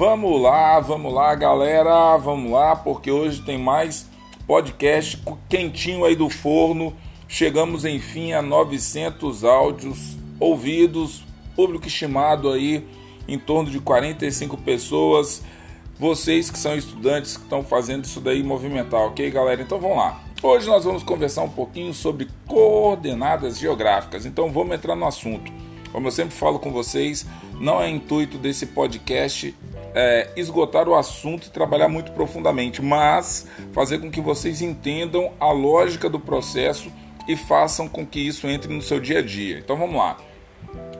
Vamos lá, vamos lá, galera, vamos lá, porque hoje tem mais podcast quentinho aí do forno. Chegamos enfim a 900 áudios ouvidos, público estimado aí em torno de 45 pessoas. Vocês que são estudantes que estão fazendo isso daí movimentar, ok, galera? Então vamos lá. Hoje nós vamos conversar um pouquinho sobre coordenadas geográficas. Então vamos entrar no assunto. Como eu sempre falo com vocês, não é intuito desse podcast é, esgotar o assunto e trabalhar muito profundamente, mas fazer com que vocês entendam a lógica do processo e façam com que isso entre no seu dia a dia. Então vamos lá.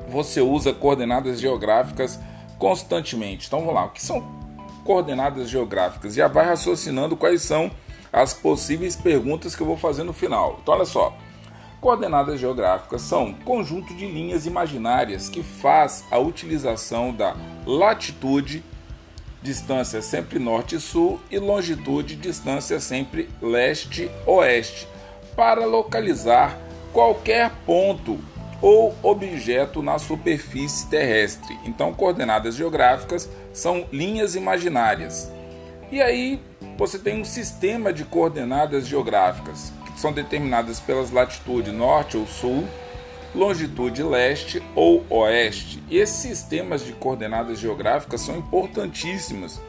Você usa coordenadas geográficas constantemente. Então vamos lá. O que são coordenadas geográficas? Já vai raciocinando quais são as possíveis perguntas que eu vou fazer no final. Então olha só. Coordenadas geográficas são conjunto de linhas imaginárias que faz a utilização da latitude, distância sempre norte e sul, e longitude, distância sempre leste-oeste, para localizar qualquer ponto ou objeto na superfície terrestre. Então, coordenadas geográficas são linhas imaginárias. E aí você tem um sistema de coordenadas geográficas são determinadas pelas latitudes norte ou sul, longitude leste ou oeste. E esses sistemas de coordenadas geográficas são importantíssimos.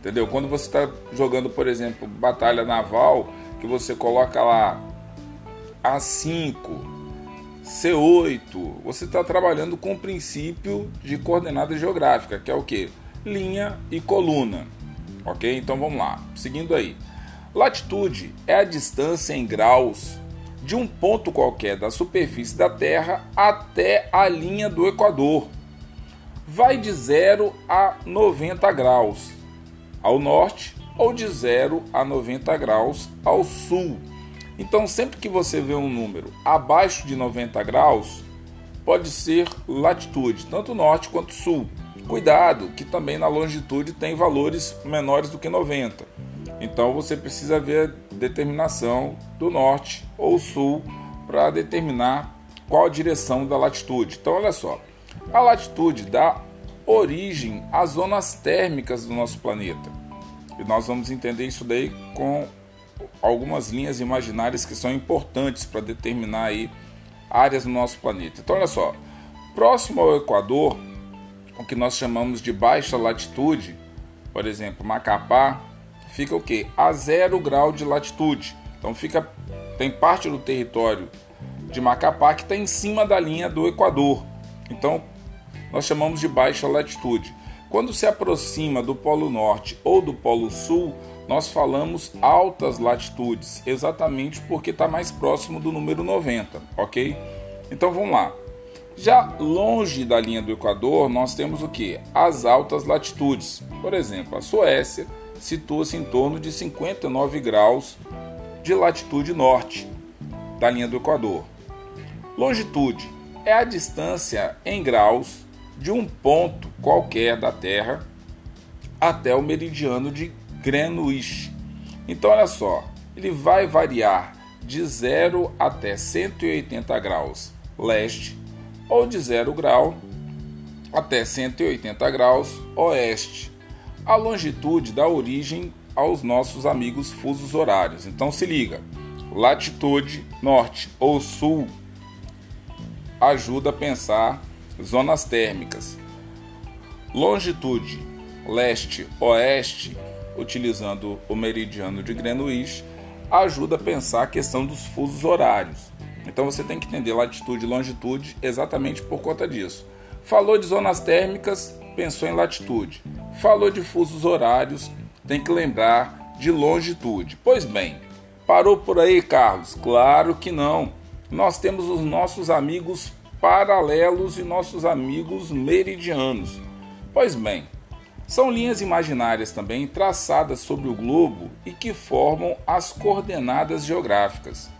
Entendeu? Quando você está jogando, por exemplo, batalha naval, que você coloca lá A5, C8, você está trabalhando com o princípio de coordenada geográfica, que é o que? Linha e coluna. Ok? Então vamos lá. Seguindo aí. Latitude é a distância em graus de um ponto qualquer da superfície da Terra até a linha do Equador. Vai de 0 a 90 graus ao norte ou de 0 a 90 graus ao sul. Então, sempre que você vê um número abaixo de 90 graus, pode ser latitude, tanto norte quanto sul. Cuidado, que também na longitude tem valores menores do que 90. Então você precisa ver a determinação do norte ou sul para determinar qual a direção da latitude. Então olha só, a latitude dá origem às zonas térmicas do nosso planeta. E nós vamos entender isso daí com algumas linhas imaginárias que são importantes para determinar aí áreas do nosso planeta. Então olha só, próximo ao Equador, o que nós chamamos de baixa latitude, por exemplo, Macapá, fica o que? A zero grau de latitude. Então fica tem parte do território de Macapá que está em cima da linha do Equador. Então nós chamamos de baixa latitude. Quando se aproxima do Polo Norte ou do Polo Sul, nós falamos altas latitudes, exatamente porque está mais próximo do número 90, ok? Então vamos lá. Já longe da linha do Equador, nós temos o que? As altas latitudes. Por exemplo, a Suécia, situa-se em torno de 59 graus de latitude norte da linha do Equador. Longitude é a distância em graus de um ponto qualquer da Terra até o meridiano de Greenwich. Então, olha só, ele vai variar de 0 até 180 graus leste ou de 0 grau até 180 graus oeste a longitude dá origem aos nossos amigos fusos horários. Então se liga: latitude norte ou sul ajuda a pensar zonas térmicas. Longitude leste-oeste, utilizando o meridiano de Greenwich, ajuda a pensar a questão dos fusos horários. Então você tem que entender latitude e longitude exatamente por conta disso. Falou de zonas térmicas, pensou em latitude. Falou de fusos horários, tem que lembrar de longitude. Pois bem, parou por aí, Carlos? Claro que não. Nós temos os nossos amigos paralelos e nossos amigos meridianos. Pois bem, são linhas imaginárias também traçadas sobre o globo e que formam as coordenadas geográficas.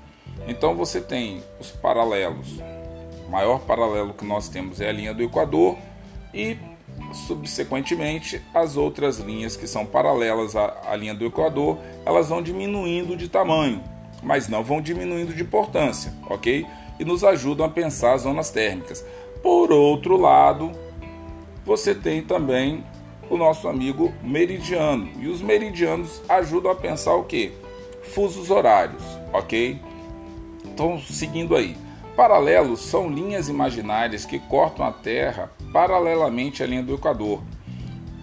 Então você tem os paralelos. Maior paralelo que nós temos é a linha do Equador e Subsequentemente, as outras linhas que são paralelas à, à linha do Equador, elas vão diminuindo de tamanho, mas não vão diminuindo de importância, ok? E nos ajudam a pensar as zonas térmicas. Por outro lado, você tem também o nosso amigo meridiano. E os meridianos ajudam a pensar o que? Fusos horários, ok? Então, seguindo aí. Paralelos são linhas imaginárias que cortam a Terra paralelamente à linha do Equador,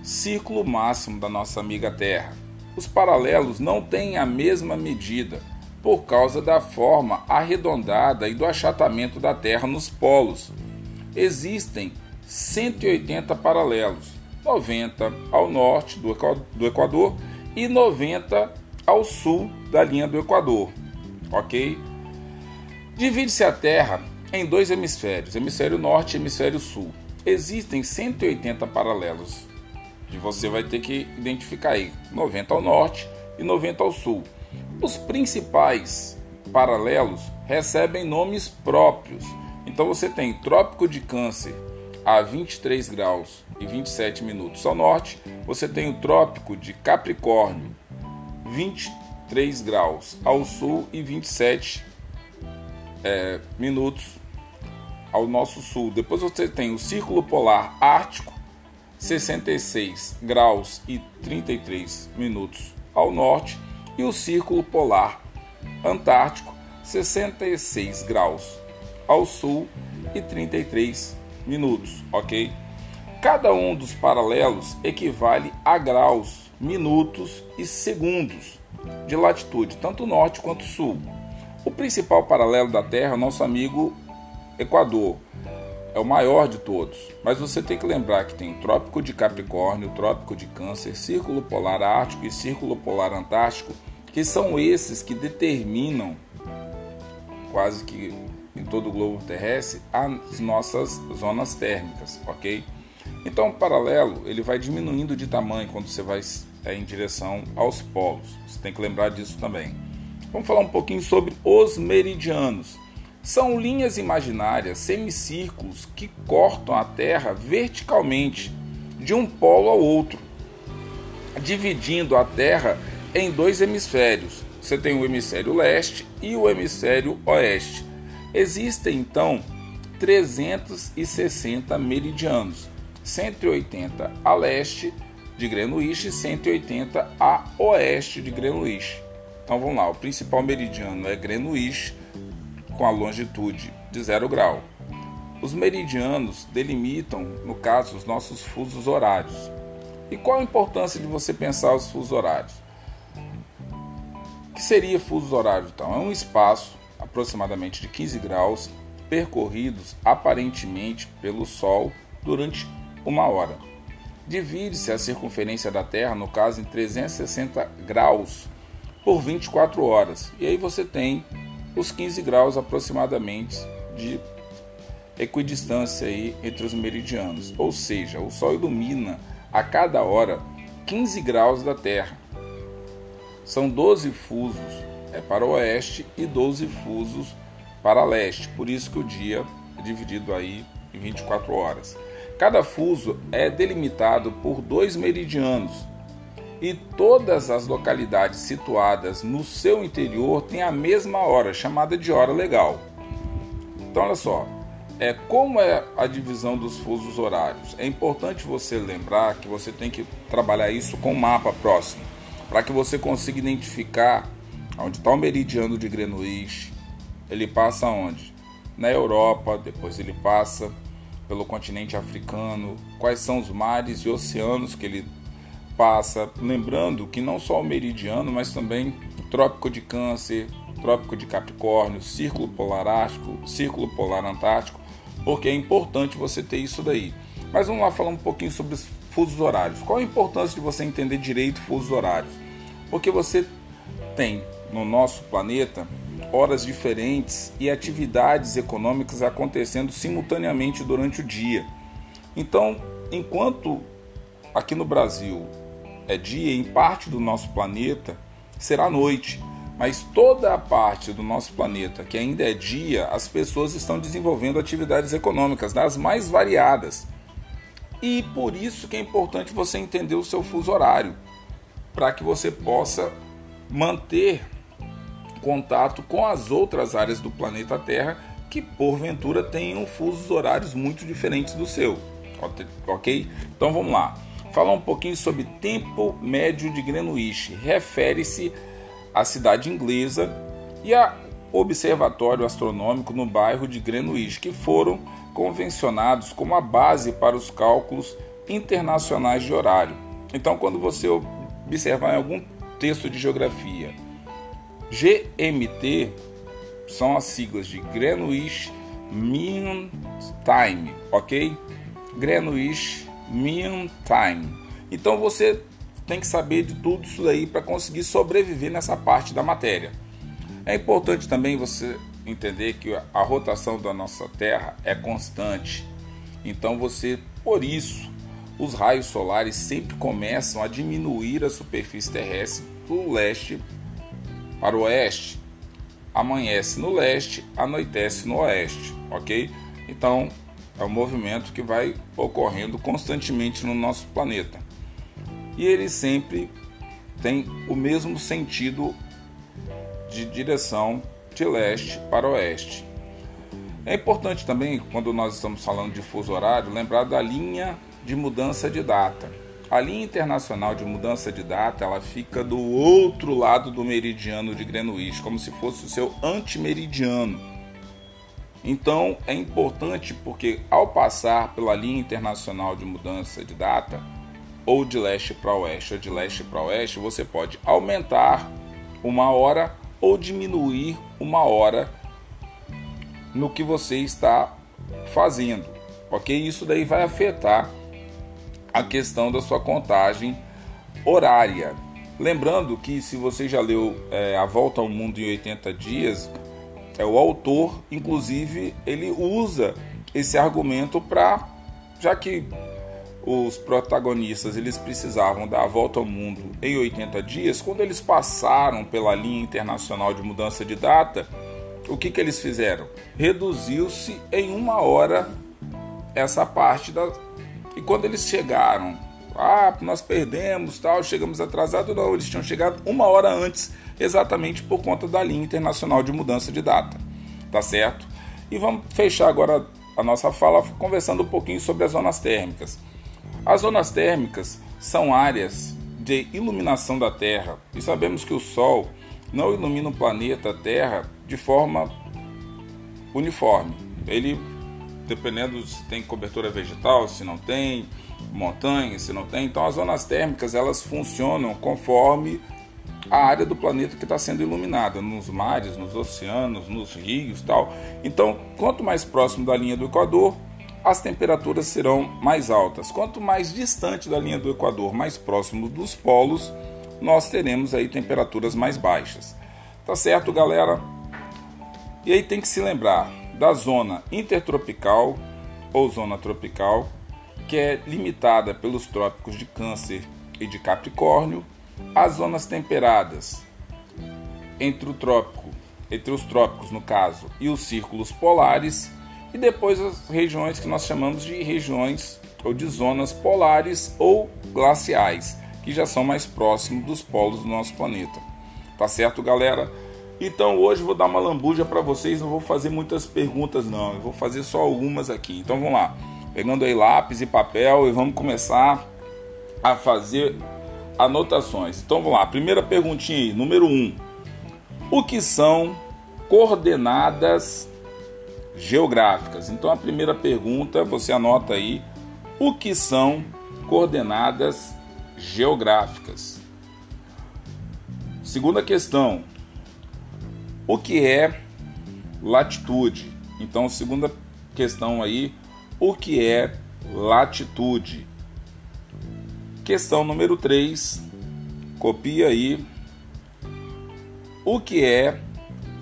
círculo máximo da nossa amiga Terra. Os paralelos não têm a mesma medida por causa da forma arredondada e do achatamento da Terra nos polos. Existem 180 paralelos, 90 ao norte do Equador e 90 ao sul da linha do Equador, ok? Divide-se a Terra em dois hemisférios, hemisfério norte e hemisfério sul. Existem 180 paralelos, e você vai ter que identificar aí 90 ao norte e 90 ao sul. Os principais paralelos recebem nomes próprios. Então você tem Trópico de Câncer a 23 graus e 27 minutos ao norte, você tem o Trópico de Capricórnio 23 graus ao sul e 27 é, minutos ao nosso sul. Depois você tem o Círculo Polar Ártico, 66 graus e 33 minutos ao norte, e o Círculo Polar Antártico, 66 graus ao sul e 33 minutos, ok? Cada um dos paralelos equivale a graus, minutos e segundos de latitude, tanto norte quanto sul. O principal paralelo da Terra é o nosso amigo Equador. É o maior de todos, mas você tem que lembrar que tem o Trópico de Capricórnio, o Trópico de Câncer, Círculo Polar Ártico e Círculo Polar Antártico, que são esses que determinam, quase que em todo o globo terrestre, as nossas zonas térmicas, ok? Então, o paralelo ele vai diminuindo de tamanho quando você vai é, em direção aos polos. Você tem que lembrar disso também. Vamos falar um pouquinho sobre os meridianos. São linhas imaginárias, semicírculos que cortam a Terra verticalmente de um polo ao outro, dividindo a Terra em dois hemisférios. Você tem o hemisfério leste e o hemisfério oeste. Existem então 360 meridianos, 180 a leste de Greenwich e 180 a oeste de Greenwich. Então vamos lá, o principal meridiano é Greenwich, com a longitude de 0 grau. Os meridianos delimitam, no caso, os nossos fusos horários. E qual a importância de você pensar os fusos horários? O que seria fusos horários então? É um espaço aproximadamente de 15 graus percorridos aparentemente pelo Sol durante uma hora. Divide-se a circunferência da Terra, no caso, em 360 graus por 24 horas. E aí você tem os 15 graus aproximadamente de equidistância aí entre os meridianos. Ou seja, o Sol ilumina a cada hora 15 graus da Terra. São 12 fusos é para o oeste e 12 fusos para leste. Por isso que o dia é dividido aí em 24 horas. Cada fuso é delimitado por dois meridianos, e todas as localidades situadas no seu interior têm a mesma hora, chamada de hora legal. Então, olha só, é, como é a divisão dos fusos horários? É importante você lembrar que você tem que trabalhar isso com o mapa próximo, para que você consiga identificar onde está o meridiano de Greenwich. Ele passa onde? Na Europa, depois ele passa pelo continente africano, quais são os mares e oceanos que ele passa, lembrando que não só o meridiano, mas também Trópico de Câncer, Trópico de Capricórnio, Círculo Polar Ártico, Círculo Polar Antártico, porque é importante você ter isso daí. Mas vamos lá falar um pouquinho sobre os fusos horários. Qual a importância de você entender direito fusos horários? Porque você tem no nosso planeta horas diferentes e atividades econômicas acontecendo simultaneamente durante o dia. Então, enquanto aqui no Brasil é dia em parte do nosso planeta será noite, mas toda a parte do nosso planeta que ainda é dia, as pessoas estão desenvolvendo atividades econômicas das mais variadas. E por isso que é importante você entender o seu fuso horário, para que você possa manter contato com as outras áreas do planeta Terra que porventura tenham fusos horários muito diferentes do seu. OK? Então vamos lá. Falar um pouquinho sobre tempo médio de Greenwich. Refere-se à cidade inglesa e ao observatório astronômico no bairro de Greenwich, que foram convencionados como a base para os cálculos internacionais de horário. Então, quando você observar em algum texto de geografia, GMT são as siglas de Greenwich Mean Time, ok? Greenwich Mean Time. Então você tem que saber de tudo isso aí para conseguir sobreviver nessa parte da matéria. É importante também você entender que a rotação da nossa Terra é constante. Então você, por isso, os raios solares sempre começam a diminuir a superfície terrestre do leste para o oeste. Amanhece no leste, anoitece no oeste, ok? Então é um movimento que vai ocorrendo constantemente no nosso planeta. E ele sempre tem o mesmo sentido de direção de leste para oeste. É importante também, quando nós estamos falando de fuso horário, lembrar da linha de mudança de data. A linha internacional de mudança de data ela fica do outro lado do meridiano de Greenwich, como se fosse o seu antimeridiano. Então é importante porque ao passar pela linha internacional de mudança de data, ou de leste para oeste ou de leste para oeste, você pode aumentar uma hora ou diminuir uma hora no que você está fazendo, ok? Isso daí vai afetar a questão da sua contagem horária. Lembrando que se você já leu é, A Volta ao Mundo em 80 Dias, é o autor, inclusive, ele usa esse argumento para, já que os protagonistas eles precisavam dar a volta ao mundo em 80 dias, quando eles passaram pela linha internacional de mudança de data, o que, que eles fizeram? Reduziu-se em uma hora essa parte da. E quando eles chegaram, ah, nós perdemos, tal, chegamos atrasados, não, eles tinham chegado uma hora antes, exatamente por conta da linha internacional de mudança de data, tá certo? E vamos fechar agora a nossa fala conversando um pouquinho sobre as zonas térmicas. As zonas térmicas são áreas de iluminação da Terra e sabemos que o Sol não ilumina o planeta Terra de forma uniforme. Ele, dependendo se tem cobertura vegetal, se não tem, montanha, se não tem. Então, as zonas térmicas elas funcionam conforme a área do planeta que está sendo iluminada, nos mares, nos oceanos, nos rios, tal. Então, quanto mais próximo da linha do Equador, as temperaturas serão mais altas. Quanto mais distante da linha do Equador, mais próximo dos polos, nós teremos aí temperaturas mais baixas. Tá certo, galera? E aí tem que se lembrar da zona intertropical ou zona tropical, que é limitada pelos trópicos de Câncer e de Capricórnio, as zonas temperadas entre o trópico, entre os trópicos no caso, e os círculos polares e depois as regiões que nós chamamos de regiões ou de zonas polares ou glaciais, que já são mais próximos dos polos do nosso planeta. Tá certo, galera? Então hoje vou dar uma lambuja para vocês, não vou fazer muitas perguntas não, eu vou fazer só algumas aqui. Então vamos lá. Pegando aí lápis e papel e vamos começar a fazer anotações. Então vamos lá. Primeira perguntinha aí, número 1. Um. O que são coordenadas geográficas. Então a primeira pergunta, você anota aí o que são coordenadas geográficas. Segunda questão: o que é latitude? Então, segunda questão aí, o que é latitude? Questão número 3, copia aí. O que é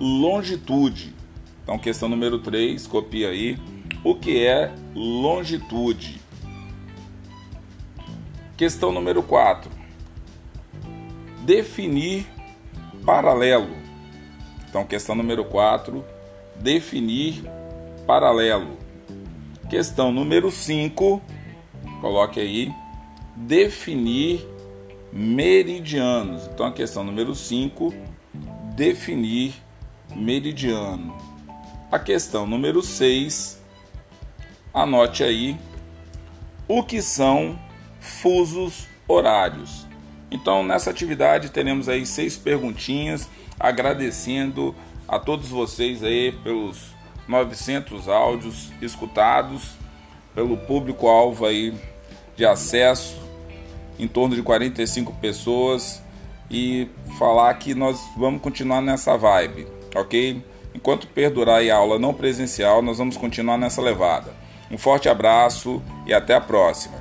longitude? Então, questão número 3, copia aí. O que é longitude? Questão número 4. Definir paralelo. Então, questão número 4. Definir paralelo. Questão número 5. Coloque aí. Definir meridianos. Então, a questão número 5. Definir meridiano. A questão número 6, anote aí o que são fusos horários. Então, nessa atividade teremos aí seis perguntinhas, agradecendo a todos vocês aí pelos 900 áudios escutados, pelo público-alvo aí de acesso, em torno de 45 pessoas, e falar que nós vamos continuar nessa vibe, ok? Enquanto perdurar a aula não presencial, nós vamos continuar nessa levada. Um forte abraço e até a próxima.